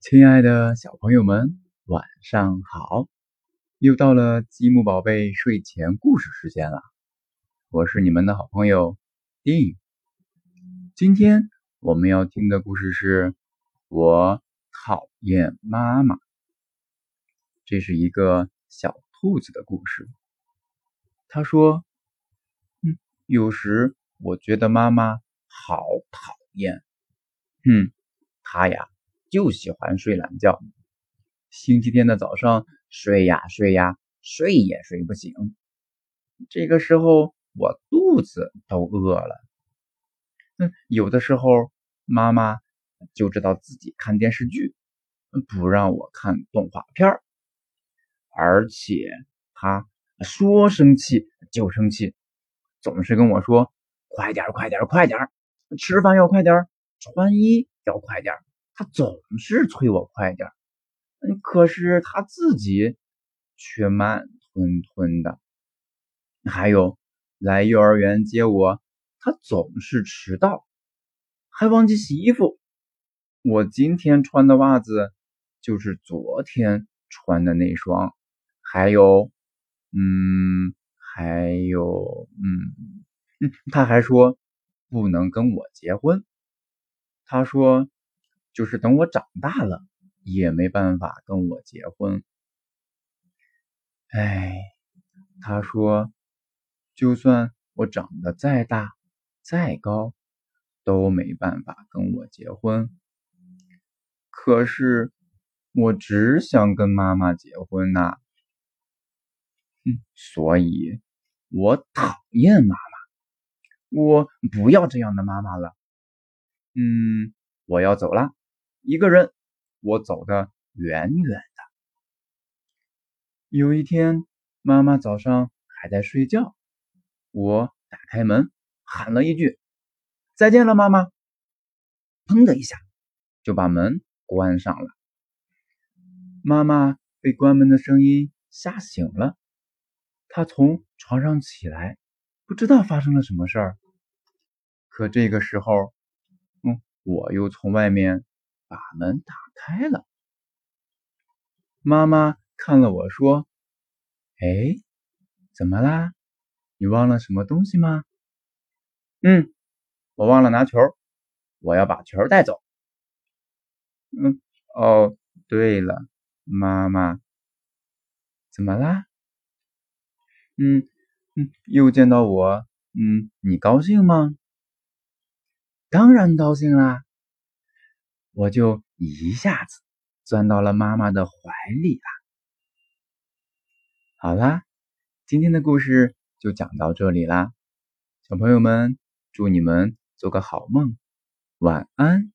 亲爱的小朋友们，晚上好！又到了积木宝贝睡前故事时间了，我是你们的好朋友丁。今天我们要听的故事是《我讨厌妈妈》，这是一个小兔子的故事。他说：“嗯，有时我觉得妈妈好讨厌。嗯，她呀。”就喜欢睡懒觉，星期天的早上睡呀睡呀，睡也睡不醒。这个时候我肚子都饿了。嗯，有的时候妈妈就知道自己看电视剧，不让我看动画片而且她说生气就生气，总是跟我说：“快点快点快点吃饭要快点穿衣要快点他总是催我快点嗯，可是他自己却慢吞吞的。还有来幼儿园接我，他总是迟到，还忘记洗衣服。我今天穿的袜子就是昨天穿的那双。还有，嗯，还有，嗯嗯，他还说不能跟我结婚。他说。就是等我长大了，也没办法跟我结婚。哎，他说，就算我长得再大、再高，都没办法跟我结婚。可是，我只想跟妈妈结婚呐。嗯，所以我讨厌妈妈，我不要这样的妈妈了。嗯，我要走了。一个人，我走得远远的。有一天，妈妈早上还在睡觉，我打开门，喊了一句：“再见了，妈妈。”砰的一下，就把门关上了。妈妈被关门的声音吓醒了，她从床上起来，不知道发生了什么事儿。可这个时候，嗯，我又从外面。把门打开了，妈妈看了我说：“哎，怎么啦？你忘了什么东西吗？”“嗯，我忘了拿球，我要把球带走。”“嗯，哦，对了，妈妈，怎么啦？”“嗯嗯，又见到我，嗯，你高兴吗？”“当然高兴啦。”我就一下子钻到了妈妈的怀里啦。好啦，今天的故事就讲到这里啦，小朋友们，祝你们做个好梦，晚安。